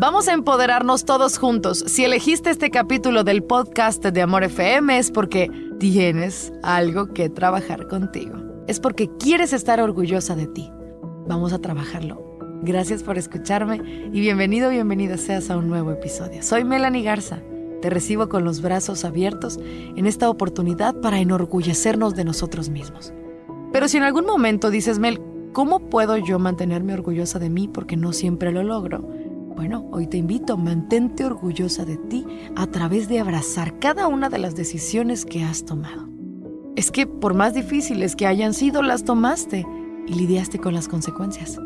Vamos a empoderarnos todos juntos. Si elegiste este capítulo del podcast de Amor FM es porque tienes algo que trabajar contigo. Es porque quieres estar orgullosa de ti. Vamos a trabajarlo. Gracias por escucharme y bienvenido, bienvenida seas a un nuevo episodio. Soy Melanie Garza. Te recibo con los brazos abiertos en esta oportunidad para enorgullecernos de nosotros mismos. Pero si en algún momento dices, Mel, ¿cómo puedo yo mantenerme orgullosa de mí porque no siempre lo logro? Bueno, hoy te invito, mantente orgullosa de ti a través de abrazar cada una de las decisiones que has tomado. Es que por más difíciles que hayan sido, las tomaste y lidiaste con las consecuencias.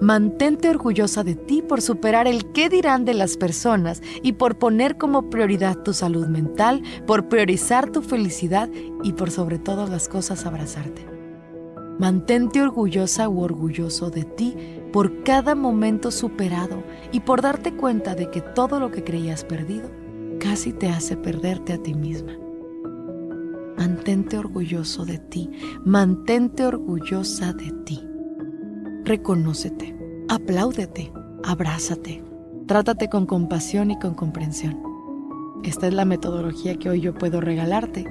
Mantente orgullosa de ti por superar el qué dirán de las personas y por poner como prioridad tu salud mental, por priorizar tu felicidad y por sobre todas las cosas abrazarte. Mantente orgullosa u orgulloso de ti por cada momento superado y por darte cuenta de que todo lo que creías perdido casi te hace perderte a ti misma. Mantente orgulloso de ti, mantente orgullosa de ti. Reconócete, apláudete, abrázate, trátate con compasión y con comprensión. Esta es la metodología que hoy yo puedo regalarte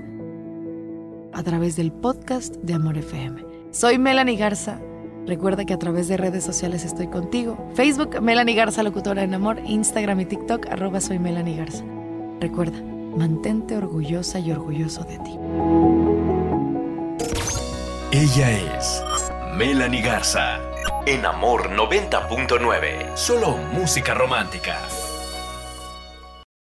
a través del podcast de Amor FM. Soy Melanie Garza. Recuerda que a través de redes sociales estoy contigo. Facebook, Melanie Garza, locutora en amor. Instagram y TikTok, arroba soy Melanie Garza. Recuerda, mantente orgullosa y orgulloso de ti. Ella es Melanie Garza. En Amor 90.9. Solo música romántica.